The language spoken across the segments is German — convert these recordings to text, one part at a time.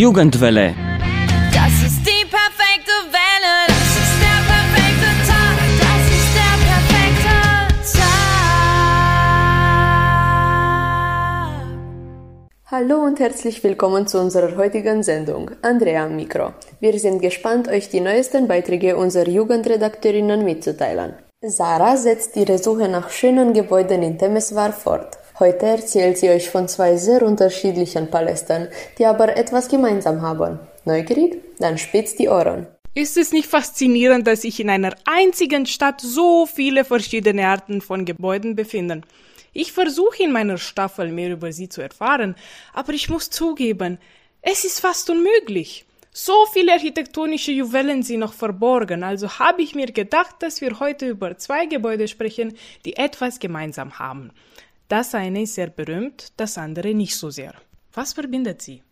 Jugendwelle. Das ist die perfekte Welle. Das ist der perfekte Tag. Das ist der perfekte Tag. Hallo und herzlich willkommen zu unserer heutigen Sendung. Andrea am Mikro. Wir sind gespannt, euch die neuesten Beiträge unserer Jugendredakteurinnen mitzuteilen. Sarah setzt ihre Suche nach schönen Gebäuden in Temeswar fort. Heute erzählt sie euch von zwei sehr unterschiedlichen Palästen, die aber etwas gemeinsam haben. Neugierig? Dann spitzt die Ohren. Ist es nicht faszinierend, dass sich in einer einzigen Stadt so viele verschiedene Arten von Gebäuden befinden? Ich versuche in meiner Staffel mehr über sie zu erfahren, aber ich muss zugeben, es ist fast unmöglich. So viele architektonische Juwelen sind noch verborgen, also habe ich mir gedacht, dass wir heute über zwei Gebäude sprechen, die etwas gemeinsam haben. Das eine ist sehr berühmt, das andere nicht so sehr. Was verbindet sie?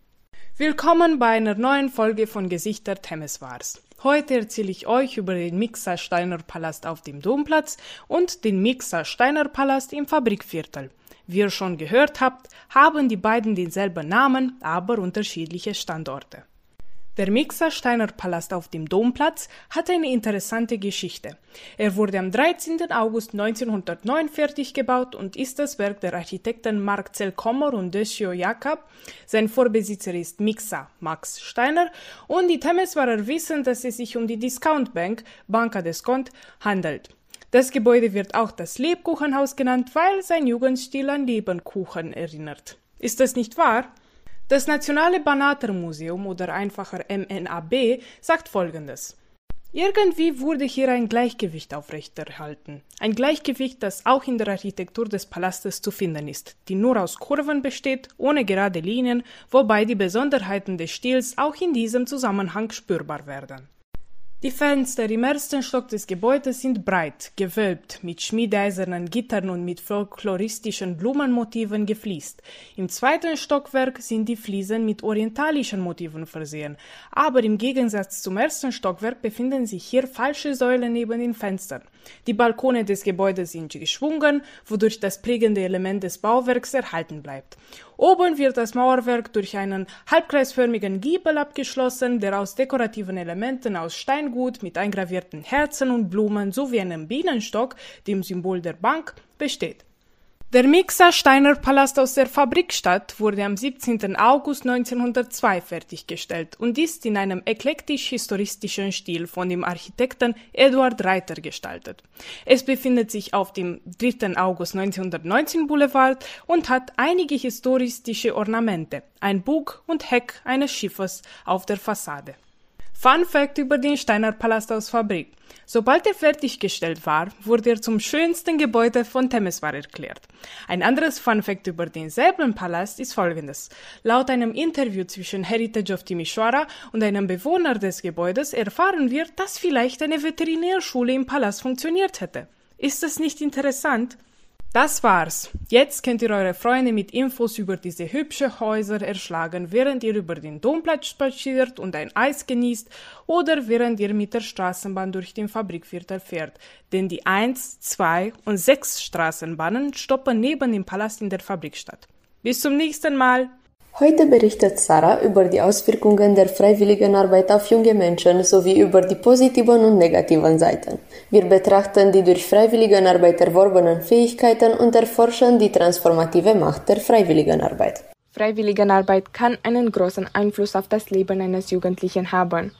Willkommen bei einer neuen Folge von Gesichter Temeswars. Heute erzähle ich euch über den Mixer Steiner Palast auf dem Domplatz und den Mixer Steiner Palast im Fabrikviertel. Wie ihr schon gehört habt, haben die beiden denselben Namen, aber unterschiedliche Standorte. Der Mixer Steiner Palast auf dem Domplatz hat eine interessante Geschichte. Er wurde am 13. August 1909 fertig gebaut und ist das Werk der Architekten Marcel Kommer und Decio Jakob. Sein Vorbesitzer ist Mixer Max Steiner und die Temeswarer wissen, dass es sich um die Discount Bank Banca Descont handelt. Das Gebäude wird auch das Lebkuchenhaus genannt, weil sein Jugendstil an Lebkuchen erinnert. Ist das nicht wahr? Das Nationale Banater-Museum oder einfacher MNAB sagt Folgendes. Irgendwie wurde hier ein Gleichgewicht aufrechterhalten. Ein Gleichgewicht, das auch in der Architektur des Palastes zu finden ist, die nur aus Kurven besteht, ohne gerade Linien, wobei die Besonderheiten des Stils auch in diesem Zusammenhang spürbar werden. Die Fenster im ersten Stock des Gebäudes sind breit, gewölbt, mit schmiedeeisernen Gittern und mit folkloristischen Blumenmotiven gefliest. Im zweiten Stockwerk sind die Fliesen mit orientalischen Motiven versehen, aber im Gegensatz zum ersten Stockwerk befinden sich hier falsche Säulen neben den Fenstern. Die Balkone des Gebäudes sind geschwungen, wodurch das prägende Element des Bauwerks erhalten bleibt. Oben wird das Mauerwerk durch einen halbkreisförmigen Giebel abgeschlossen, der aus dekorativen Elementen aus Steingut mit eingravierten Herzen und Blumen sowie einem Bienenstock, dem Symbol der Bank, besteht. Der Mixer Steiner Palast aus der Fabrikstadt wurde am 17. August 1902 fertiggestellt und ist in einem eklektisch-historistischen Stil von dem Architekten Eduard Reiter gestaltet. Es befindet sich auf dem 3. August 1919 Boulevard und hat einige historistische Ornamente, ein Bug und Heck eines Schiffes auf der Fassade. Fun Fact über den Steiner Palast aus Fabrik. Sobald er fertiggestellt war, wurde er zum schönsten Gebäude von Temeswar erklärt. Ein anderes Fun Fact über denselben Palast ist folgendes. Laut einem Interview zwischen Heritage of Timisoara und einem Bewohner des Gebäudes erfahren wir, dass vielleicht eine Veterinärschule im Palast funktioniert hätte. Ist das nicht interessant? Das war's. Jetzt könnt ihr eure Freunde mit Infos über diese hübsche Häuser erschlagen, während ihr über den Domplatz spaziert und ein Eis genießt oder während ihr mit der Straßenbahn durch den Fabrikviertel fährt. Denn die 1, 2 und 6 Straßenbahnen stoppen neben dem Palast in der Fabrikstadt. Bis zum nächsten Mal. Heute berichtet Sarah über die Auswirkungen der Freiwilligenarbeit auf junge Menschen sowie über die positiven und negativen Seiten. Wir betrachten die durch Freiwilligenarbeit erworbenen Fähigkeiten und erforschen die transformative Macht der Freiwilligenarbeit. Freiwilligenarbeit kann einen großen Einfluss auf das Leben eines Jugendlichen haben.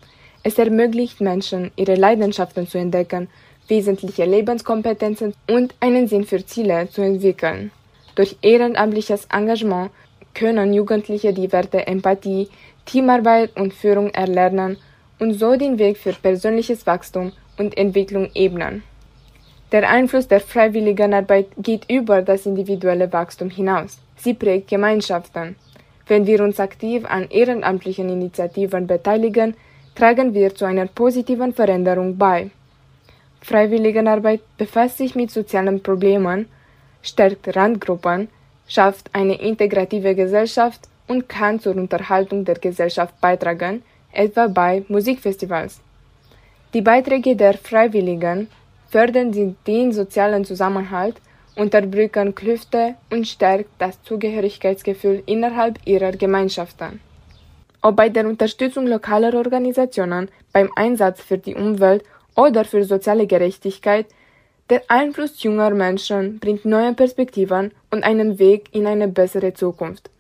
Es ermöglicht Menschen, ihre Leidenschaften zu entdecken, wesentliche Lebenskompetenzen und einen Sinn für Ziele zu entwickeln. Durch ehrenamtliches Engagement können Jugendliche die Werte Empathie, Teamarbeit und Führung erlernen und so den Weg für persönliches Wachstum und Entwicklung ebnen. Der Einfluss der Freiwilligenarbeit geht über das individuelle Wachstum hinaus. Sie prägt Gemeinschaften. Wenn wir uns aktiv an ehrenamtlichen Initiativen beteiligen, tragen wir zu einer positiven Veränderung bei. Freiwilligenarbeit befasst sich mit sozialen Problemen, stärkt Randgruppen, schafft eine integrative Gesellschaft und kann zur Unterhaltung der Gesellschaft beitragen, etwa bei Musikfestivals. Die Beiträge der Freiwilligen fördern den sozialen Zusammenhalt, unterbrücken Klüfte und stärkt das Zugehörigkeitsgefühl innerhalb ihrer Gemeinschaften. ob bei der Unterstützung lokaler Organisationen, beim Einsatz für die Umwelt oder für soziale Gerechtigkeit, der Einfluss junger Menschen bringt neue Perspektiven und einen Weg in eine bessere Zukunft.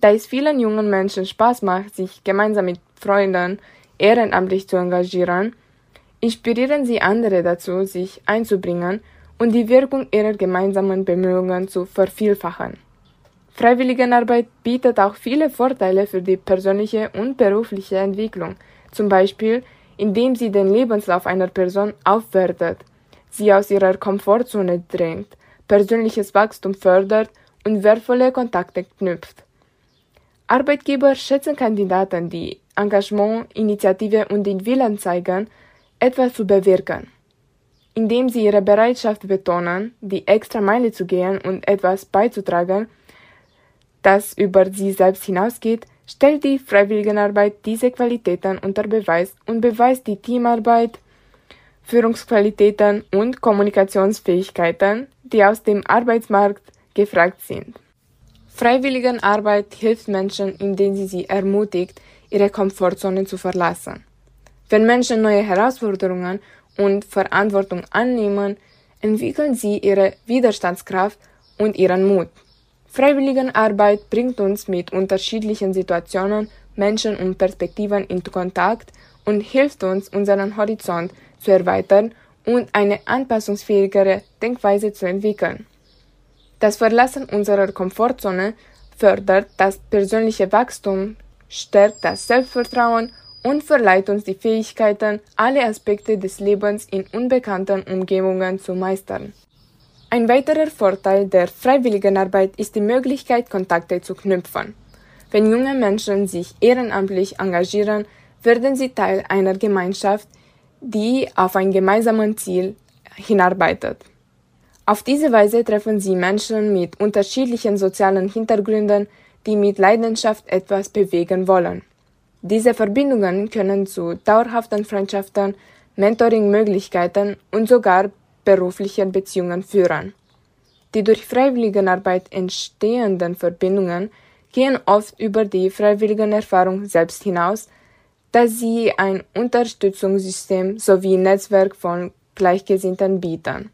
Da es vielen jungen Menschen Spaß macht, sich gemeinsam mit Freunden ehrenamtlich zu engagieren, inspirieren sie andere dazu, sich einzubringen und die Wirkung ihrer gemeinsamen Bemühungen zu vervielfachen. Freiwilligenarbeit bietet auch viele Vorteile für die persönliche und berufliche Entwicklung, zum Beispiel indem sie den Lebenslauf einer Person aufwertet, sie aus ihrer Komfortzone drängt, persönliches Wachstum fördert und wertvolle Kontakte knüpft. Arbeitgeber schätzen Kandidaten, die Engagement, Initiative und den Willen zeigen, etwas zu bewirken. Indem sie ihre Bereitschaft betonen, die extra Meile zu gehen und etwas beizutragen, das über sie selbst hinausgeht, stellt die Freiwilligenarbeit diese Qualitäten unter Beweis und beweist die Teamarbeit, Führungsqualitäten und Kommunikationsfähigkeiten, die aus dem Arbeitsmarkt gefragt sind. Freiwilligenarbeit hilft Menschen, indem sie sie ermutigt, ihre Komfortzone zu verlassen. Wenn Menschen neue Herausforderungen und Verantwortung annehmen, entwickeln sie ihre Widerstandskraft und ihren Mut. Freiwilligenarbeit bringt uns mit unterschiedlichen Situationen, Menschen und Perspektiven in Kontakt und hilft uns, unseren Horizont zu erweitern und eine anpassungsfähigere Denkweise zu entwickeln. Das Verlassen unserer Komfortzone fördert das persönliche Wachstum, stärkt das Selbstvertrauen und verleiht uns die Fähigkeiten, alle Aspekte des Lebens in unbekannten Umgebungen zu meistern. Ein weiterer Vorteil der Freiwilligenarbeit ist die Möglichkeit, Kontakte zu knüpfen. Wenn junge Menschen sich ehrenamtlich engagieren, werden sie Teil einer Gemeinschaft, die auf ein gemeinsames Ziel hinarbeitet. Auf diese Weise treffen sie Menschen mit unterschiedlichen sozialen Hintergründen, die mit Leidenschaft etwas bewegen wollen. Diese Verbindungen können zu dauerhaften Freundschaften, Mentoring-Möglichkeiten und sogar beruflichen Beziehungen führen. Die durch Freiwilligenarbeit entstehenden Verbindungen gehen oft über die Freiwilligenerfahrung selbst hinaus, da sie ein Unterstützungssystem sowie Netzwerk von Gleichgesinnten bieten.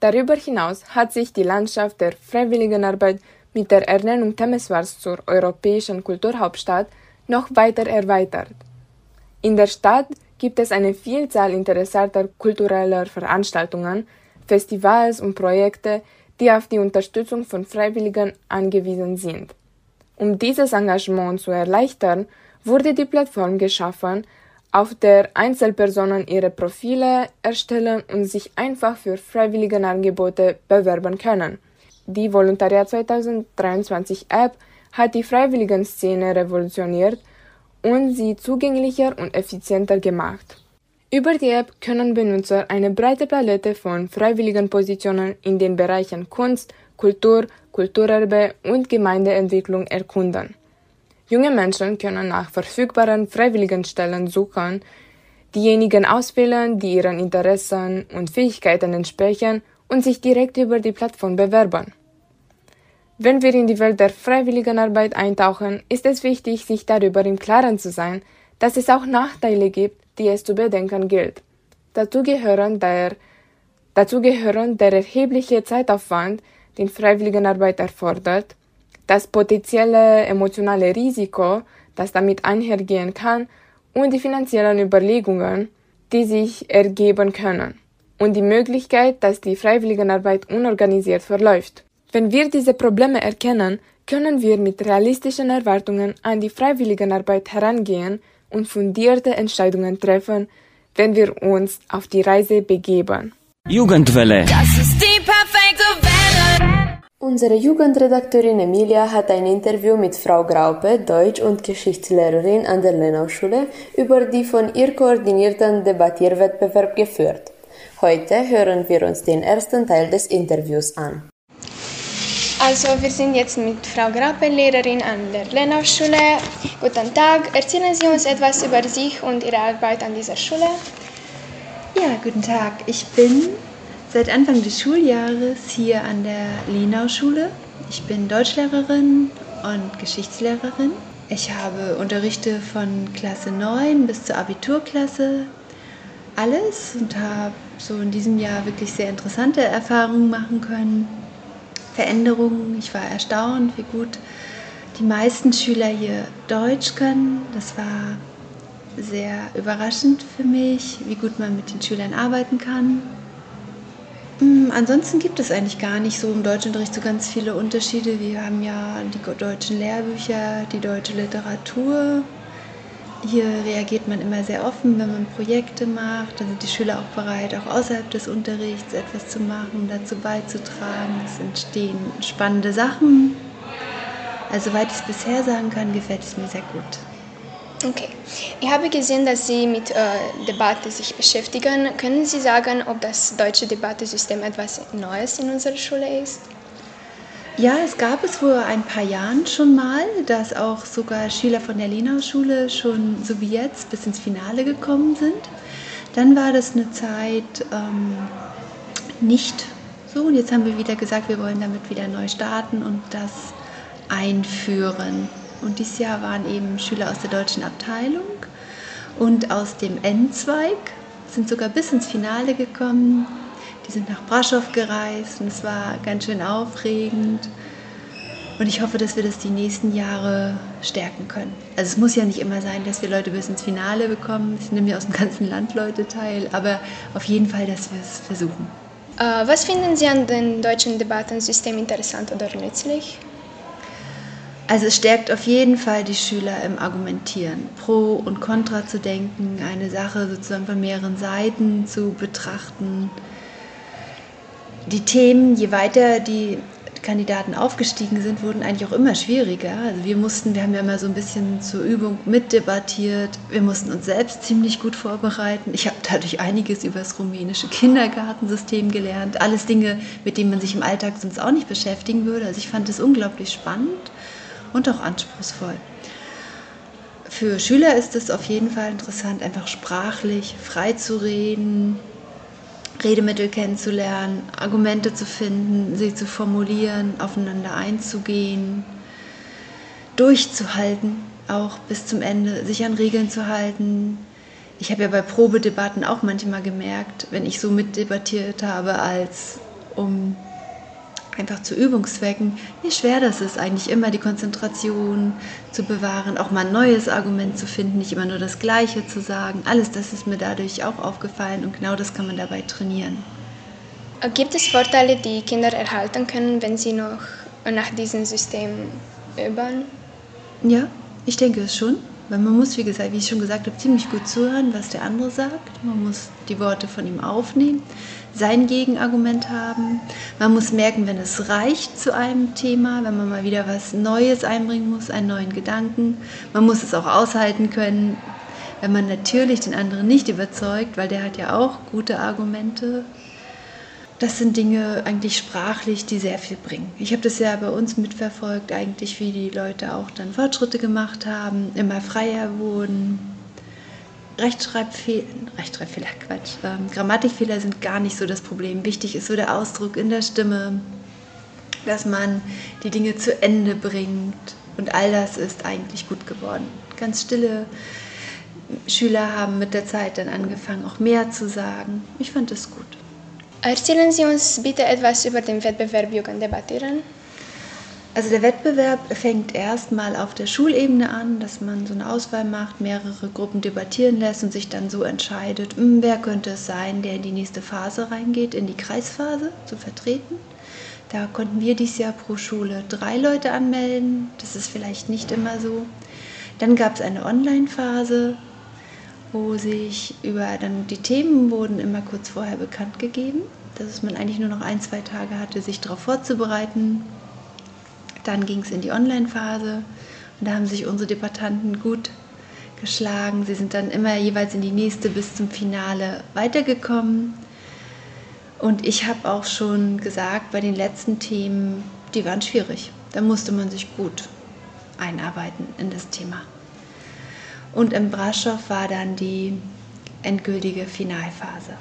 Darüber hinaus hat sich die Landschaft der Freiwilligenarbeit mit der Ernennung Temeswars zur europäischen Kulturhauptstadt noch weiter erweitert. In der Stadt gibt es eine Vielzahl interessanter kultureller Veranstaltungen, Festivals und Projekte, die auf die Unterstützung von Freiwilligen angewiesen sind. Um dieses Engagement zu erleichtern, wurde die Plattform geschaffen, auf der Einzelpersonen ihre Profile erstellen und sich einfach für Freiwilligenangebote bewerben können. Die Volontariat 2023 App hat die Freiwilligenszene revolutioniert und sie zugänglicher und effizienter gemacht. Über die App können Benutzer eine breite Palette von freiwilligen Positionen in den Bereichen Kunst, Kultur, Kulturerbe und Gemeindeentwicklung erkunden. Junge Menschen können nach verfügbaren Freiwilligenstellen suchen, diejenigen auswählen, die ihren Interessen und Fähigkeiten entsprechen und sich direkt über die Plattform bewerben. Wenn wir in die Welt der Freiwilligenarbeit eintauchen, ist es wichtig, sich darüber im Klaren zu sein, dass es auch Nachteile gibt, die es zu bedenken gilt. Dazu gehören der, dazu gehören der erhebliche Zeitaufwand, den Freiwilligenarbeit erfordert, das potenzielle emotionale Risiko, das damit einhergehen kann, und die finanziellen Überlegungen, die sich ergeben können, und die Möglichkeit, dass die Freiwilligenarbeit unorganisiert verläuft. Wenn wir diese Probleme erkennen, können wir mit realistischen Erwartungen an die Freiwilligenarbeit herangehen und fundierte Entscheidungen treffen, wenn wir uns auf die Reise begeben. Jugendwelle. Das ist. Unsere Jugendredakteurin Emilia hat ein Interview mit Frau Graupe, Deutsch- und Geschichtslehrerin an der Lenau-Schule, über die von ihr koordinierten Debattierwettbewerb geführt. Heute hören wir uns den ersten Teil des Interviews an. Also wir sind jetzt mit Frau Grappe, Lehrerin an der Lenau-Schule. Guten Tag, erzählen Sie uns etwas über sich und Ihre Arbeit an dieser Schule. Ja, guten Tag. Ich bin seit Anfang des Schuljahres hier an der Lenau-Schule. Ich bin Deutschlehrerin und Geschichtslehrerin. Ich habe Unterrichte von Klasse 9 bis zur Abiturklasse, alles und habe so in diesem Jahr wirklich sehr interessante Erfahrungen machen können. Veränderungen. Ich war erstaunt, wie gut die meisten Schüler hier Deutsch können. Das war sehr überraschend für mich, wie gut man mit den Schülern arbeiten kann. Hm, ansonsten gibt es eigentlich gar nicht so im Deutschunterricht so ganz viele Unterschiede. Wir haben ja die deutschen Lehrbücher, die deutsche Literatur. Hier reagiert man immer sehr offen, wenn man Projekte macht. Da sind die Schüler auch bereit, auch außerhalb des Unterrichts etwas zu machen, dazu beizutragen. Es entstehen spannende Sachen. Also, soweit ich es bisher sagen kann, gefällt es mir sehr gut. Okay. Ich habe gesehen, dass Sie mit äh, Debatte sich beschäftigen. Können Sie sagen, ob das deutsche Debattesystem etwas Neues in unserer Schule ist? Ja, es gab es vor ein paar Jahren schon mal, dass auch sogar Schüler von der Lenau-Schule schon so wie jetzt bis ins Finale gekommen sind. Dann war das eine Zeit ähm, nicht so und jetzt haben wir wieder gesagt, wir wollen damit wieder neu starten und das einführen. Und dieses Jahr waren eben Schüler aus der deutschen Abteilung und aus dem N-Zweig, sind sogar bis ins Finale gekommen. Die sind nach Braschow gereist und es war ganz schön aufregend. Und ich hoffe, dass wir das die nächsten Jahre stärken können. Also es muss ja nicht immer sein, dass wir Leute bis ins Finale bekommen. Es nehmen ja aus dem ganzen Land Leute teil, aber auf jeden Fall, dass wir es versuchen. Äh, was finden Sie an dem deutschen Debattensystem interessant oder nützlich? Also es stärkt auf jeden Fall die Schüler im Argumentieren, pro und contra zu denken, eine Sache sozusagen von mehreren Seiten zu betrachten. Die Themen, je weiter die Kandidaten aufgestiegen sind, wurden eigentlich auch immer schwieriger. Also wir mussten, wir haben ja immer so ein bisschen zur Übung mitdebattiert. Wir mussten uns selbst ziemlich gut vorbereiten. Ich habe dadurch einiges über das rumänische Kindergartensystem gelernt. Alles Dinge, mit denen man sich im Alltag sonst auch nicht beschäftigen würde. Also ich fand es unglaublich spannend und auch anspruchsvoll. Für Schüler ist es auf jeden Fall interessant, einfach sprachlich frei zu reden, Redemittel kennenzulernen, Argumente zu finden, sie zu formulieren, aufeinander einzugehen, durchzuhalten, auch bis zum Ende, sich an Regeln zu halten. Ich habe ja bei Probedebatten auch manchmal gemerkt, wenn ich so mitdebattiert habe, als um einfach zu Übungszwecken, wie schwer das ist, eigentlich immer die Konzentration zu bewahren, auch mal ein neues Argument zu finden, nicht immer nur das Gleiche zu sagen. Alles das ist mir dadurch auch aufgefallen und genau das kann man dabei trainieren. Gibt es Vorteile, die Kinder erhalten können, wenn sie noch nach diesem System üben? Ja, ich denke es schon. Weil man muss, wie gesagt, wie ich schon gesagt habe, ziemlich gut zuhören, was der andere sagt. Man muss die Worte von ihm aufnehmen sein Gegenargument haben. Man muss merken, wenn es reicht zu einem Thema, wenn man mal wieder was Neues einbringen muss, einen neuen Gedanken. Man muss es auch aushalten können, wenn man natürlich den anderen nicht überzeugt, weil der hat ja auch gute Argumente. Das sind Dinge eigentlich sprachlich, die sehr viel bringen. Ich habe das ja bei uns mitverfolgt, eigentlich wie die Leute auch dann Fortschritte gemacht haben, immer freier wurden, Rechtschreibfehler, Rechtschreibfehler, Quatsch, ähm, Grammatikfehler sind gar nicht so das Problem. Wichtig ist so der Ausdruck in der Stimme, dass man die Dinge zu Ende bringt. Und all das ist eigentlich gut geworden. Ganz stille Schüler haben mit der Zeit dann angefangen, auch mehr zu sagen. Ich fand das gut. Erzählen Sie uns bitte etwas über den Wettbewerb Jugend debattieren. Also der Wettbewerb fängt erstmal auf der Schulebene an, dass man so eine Auswahl macht, mehrere Gruppen debattieren lässt und sich dann so entscheidet, hm, wer könnte es sein, der in die nächste Phase reingeht, in die Kreisphase zu vertreten. Da konnten wir dieses Jahr pro Schule drei Leute anmelden. Das ist vielleicht nicht immer so. Dann gab es eine Online-Phase, wo sich über dann die Themen wurden immer kurz vorher bekannt gegeben, dass man eigentlich nur noch ein, zwei Tage hatte, sich darauf vorzubereiten. Dann ging es in die Online-Phase und da haben sich unsere Debattanten gut geschlagen. Sie sind dann immer jeweils in die nächste bis zum Finale weitergekommen. Und ich habe auch schon gesagt, bei den letzten Themen, die waren schwierig. Da musste man sich gut einarbeiten in das Thema. Und im Braschow war dann die endgültige Finalphase.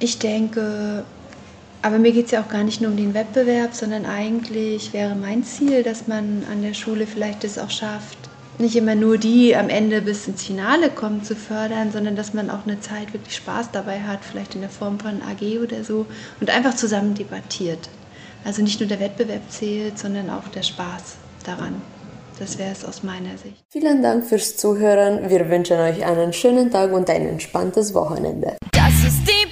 Ich denke, Aber mir geht es ja auch gar nicht nur um den Wettbewerb, sondern eigentlich wäre mein Ziel, dass man an der Schule vielleicht es auch schafft, nicht immer nur die am Ende bis ins Finale kommen zu fördern, sondern dass man auch eine Zeit wirklich Spaß dabei hat, vielleicht in der Form von AG oder so und einfach zusammen debattiert. Also nicht nur der Wettbewerb zählt, sondern auch der Spaß daran. Das wäre es aus meiner Sicht. Vielen Dank fürs Zuhören. Wir wünschen euch einen schönen Tag und ein entspanntes Wochenende. Das ist die